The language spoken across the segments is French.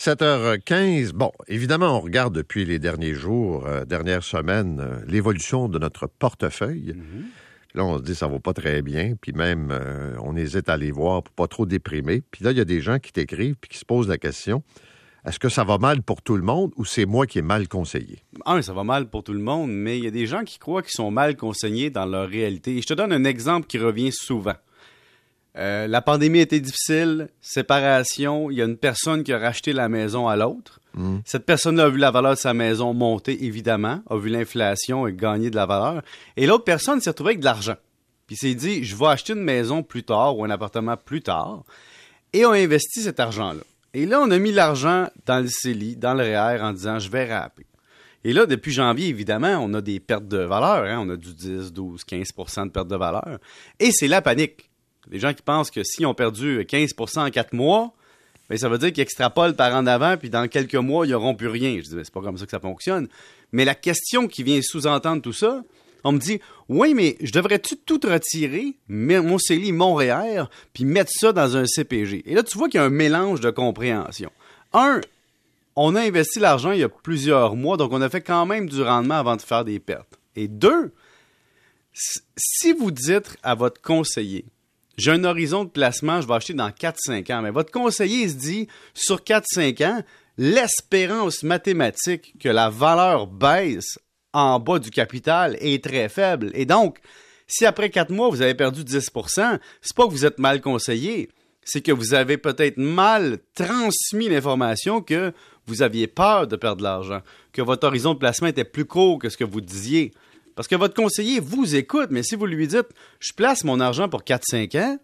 7h15. Bon, évidemment, on regarde depuis les derniers jours, euh, dernières semaines, euh, l'évolution de notre portefeuille. Là, on se dit ça va pas très bien, puis même euh, on hésite à aller voir pour pas trop déprimer. Puis là, il y a des gens qui t'écrivent puis qui se posent la question est-ce que ça va mal pour tout le monde ou c'est moi qui ai mal conseillé? Un, ça va mal pour tout le monde, mais il y a des gens qui croient qu'ils sont mal conseillés dans leur réalité. Et je te donne un exemple qui revient souvent. Euh, la pandémie était difficile, séparation, il y a une personne qui a racheté la maison à l'autre. Cette personne a vu la valeur de sa maison monter, évidemment, a vu l'inflation et gagner de la valeur. Et l'autre personne s'est retrouvée avec de l'argent. Puis s'est dit, je vais acheter une maison plus tard ou un appartement plus tard. Et a investi cet argent-là. Et là, on a mis l'argent dans le CELI, dans le REER, en disant, je vais rapper. Et là, depuis janvier, évidemment, on a des pertes de valeur. hein. On a du 10, 12, 15% de perte de valeur. Et c'est la panique. Les gens qui pensent que s'ils ont perdu 15% en quatre mois, ben, ça veut dire qu'ils extrapolent par en avant, puis dans quelques mois, ils n'auront plus rien. Je dis, ben, c'est pas comme ça que ça fonctionne. Mais la question qui vient sous-entendre tout ça, on me dit, oui, mais je devrais-tu tout retirer, mon CELI, mon REER, puis mettre ça dans un CPG? Et là, tu vois qu'il y a un mélange de compréhension. Un, on a investi l'argent il y a plusieurs mois, donc on a fait quand même du rendement avant de faire des pertes. Et deux, si vous dites à votre conseiller, j'ai un horizon de placement, je vais acheter dans 4-5 ans, mais votre conseiller se dit, sur 4-5 ans, l'espérance mathématique que la valeur baisse en bas du capital est très faible. Et donc, si après 4 mois, vous avez perdu 10% c'est pas que vous êtes mal conseillé, c'est que vous avez peut-être mal transmis l'information que vous aviez peur de perdre de l'argent, que votre horizon de placement était plus court que ce que vous disiez. Parce que votre conseiller vous écoute, mais si vous lui dites je place mon argent pour 4-5 ans,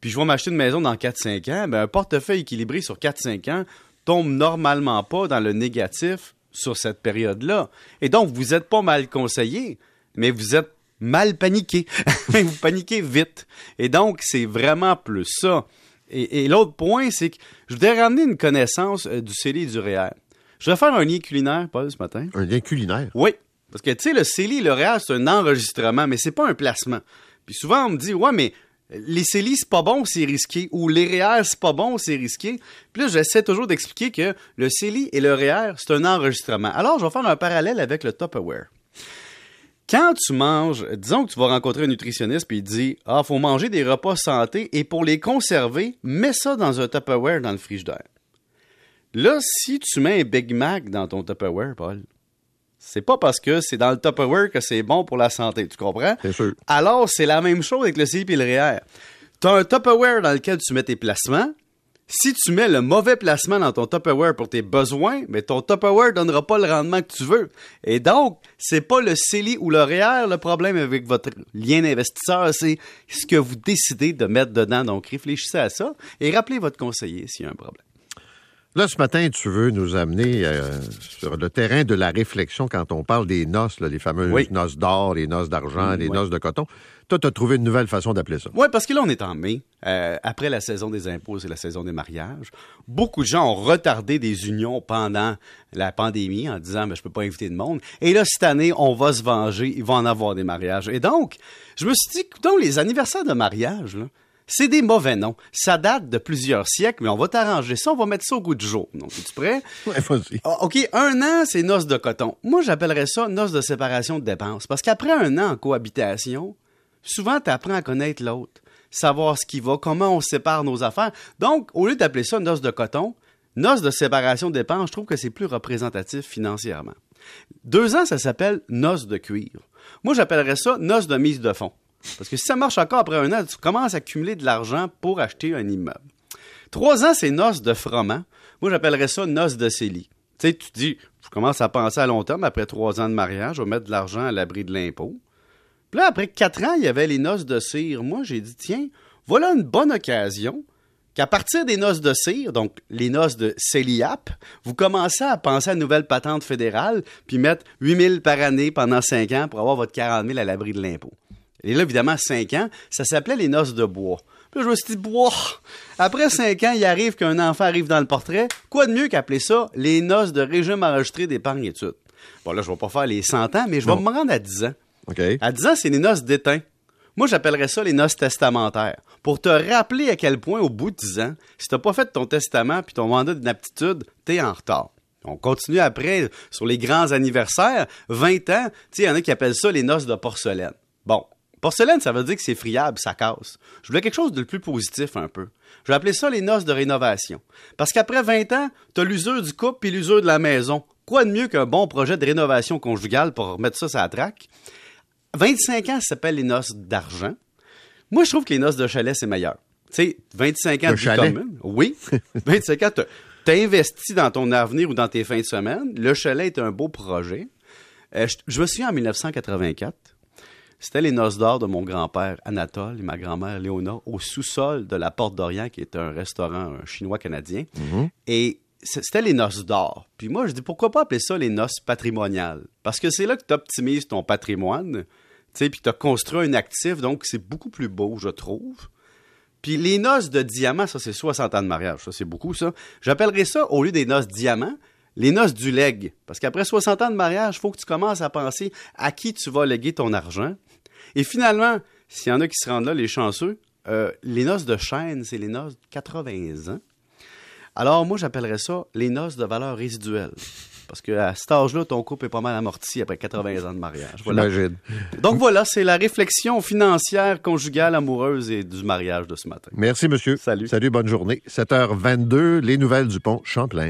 puis je vais m'acheter une maison dans 4-5 ans, ben un portefeuille équilibré sur 4-5 ans tombe normalement pas dans le négatif sur cette période-là. Et donc, vous n'êtes pas mal conseillé, mais vous êtes mal paniqué. vous paniquez vite. Et donc, c'est vraiment plus ça. Et, et l'autre point, c'est que je voudrais ramener une connaissance euh, du CELI et du REER. Je vais faire un lien culinaire, Paul, ce matin. Un lien culinaire? Oui. Parce que, tu sais, le CELI le REER, c'est un enregistrement, mais c'est pas un placement. Puis souvent, on me dit, ouais, mais les CELI, c'est pas bon, c'est risqué. Ou les REER, c'est pas bon, c'est risqué. Puis là, j'essaie toujours d'expliquer que le CELI et le REER, c'est un enregistrement. Alors, je vais faire un parallèle avec le Tupperware. Quand tu manges, disons que tu vas rencontrer un nutritionniste puis il dit Ah, faut manger des repas santé et pour les conserver, mets ça dans un Tupperware dans le frigidaire. Là, si tu mets un Big Mac dans ton Tupperware, Paul, c'est pas parce que c'est dans le Tupperware que c'est bon pour la santé, tu comprends? C'est sûr. Alors, c'est la même chose avec le CIP et le REER. Tu as un Tupperware dans lequel tu mets tes placements. Si tu mets le mauvais placement dans ton Tupperware pour tes besoins, mais ton Tupperware donnera pas le rendement que tu veux. Et donc, c'est pas le CELI ou le REER le problème avec votre lien d'investisseur, c'est ce que vous décidez de mettre dedans. Donc, réfléchissez à ça et rappelez votre conseiller s'il y a un problème. Là, ce matin, tu veux nous amener euh, sur le terrain de la réflexion quand on parle des noces, là, les fameuses Oui. noces d'or, les noces d'argent, Mm, les noces de coton. Toi, tu as trouvé une nouvelle façon d'appeler ça. Oui, parce que là, on est en mai. Euh, après la saison des impôts, c'est la saison des mariages. Beaucoup de gens ont retardé des unions pendant la pandémie en disant, mais je peux pas inviter de monde. Et là, cette année, on va se venger. Il va en avoir des mariages. Et donc, je me suis dit, donc, les anniversaires de mariage, là, c'est des mauvais noms. Ça date de plusieurs siècles, mais on va t'arranger ça. On va mettre ça au goût du jour. Donc, es-tu prêt? Ouais, vas-y. Ah, OK, un an, c'est noces de coton. Moi, j'appellerais ça noces de séparation de dépenses. Parce qu'après un an en cohabitation, souvent, tu apprends à connaître l'autre, savoir ce qui va, comment on sépare nos affaires. Donc, au lieu d'appeler ça noces de coton, noces de séparation de dépenses, je trouve que c'est plus représentatif financièrement. Deux ans, ça s'appelle noces de cuivre. Moi, j'appellerais ça noces de mise de fonds. Parce que si ça marche encore après un an, tu commences à accumuler de l'argent pour acheter un immeuble. Trois ans, c'est noces de froment. Moi, j'appellerais ça noces de CELI. Tu sais, tu dis, je commence à penser à long terme, après trois ans de mariage, je vais mettre de l'argent à l'abri de l'impôt. Puis là, après quatre ans, il y avait les noces de cire. Moi, j'ai dit, tiens, voilà une bonne occasion qu'à partir des noces de cire, donc les noces de CELIAP, vous commencez à penser à une nouvelle patente fédérale, puis mettre 8 000 par année pendant cinq ans pour avoir votre 40 000 à l'abri de l'impôt. Et là, évidemment, cinq ans, ça s'appelait les noces de bois. Puis là, je me suis dit, bois. Après cinq ans, il arrive qu'un enfant arrive dans le portrait. Quoi de mieux qu'appeler ça les noces de régime enregistré d'épargne études? Bon, là, je vais pas faire les 100 ans, mais je vais me rendre à 10 ans. OK. À 10 ans, c'est les noces d'étain. Moi, j'appellerais ça les noces testamentaires. Pour te rappeler à quel point, au bout de 10 ans, si t'as pas fait ton testament puis ton mandat d'inaptitude, t'es en retard. On continue après sur les grands anniversaires. 20 ans, tu sais, il y en a qui appellent ça les noces de porcelaine. Bon, porcelaine, ça veut dire que c'est friable, ça casse. Je voulais quelque chose de plus positif un peu. Je vais appeler ça les noces de rénovation. Parce qu'après 20 ans, t'as l'usure du couple puis l'usure de la maison. Quoi de mieux qu'un bon projet de rénovation conjugale pour remettre ça sur la traque? 25 ans, ça s'appelle les noces d'argent. Moi, je trouve que les noces de chalet, c'est meilleur. Tu sais, 25 ans de chalet? commune. Oui. 25 ans, t'as investi dans ton avenir ou dans tes fins de semaine. Le chalet est un beau projet. Euh, je, je me souviens en 1984. C'était les noces d'or de mon grand-père Anatole et ma grand-mère Léona au sous-sol de la Porte d'Orient, qui est un restaurant euh, chinois-canadien. Et c- c'était les noces d'or. Puis moi, je dis, pourquoi pas appeler ça les noces patrimoniales? Parce que c'est là que tu optimises ton patrimoine, tu sais, puis tu as construit un actif, donc c'est beaucoup plus beau, je trouve. Puis les noces de diamant, ça, c'est 60 ans de mariage. Ça, c'est beaucoup, ça. J'appellerais ça, au lieu des noces diamant, les noces du leg. Parce qu'après 60 ans de mariage, il faut que tu commences à penser à qui tu vas léguer ton argent. Et finalement, s'il y en a qui se rendent là, les chanceux, euh, les noces de chêne, c'est les noces de 80 ans. Alors, moi, j'appellerais ça les noces de valeur résiduelle. Parce qu'à cet âge-là, ton couple est pas mal amorti après 80 ans de mariage. Voilà. J'imagine. Donc voilà, c'est la réflexion financière, conjugale, amoureuse et du mariage de ce matin. Merci, monsieur. Salut. Salut, bonne journée. 7h22, les nouvelles du pont Champlain.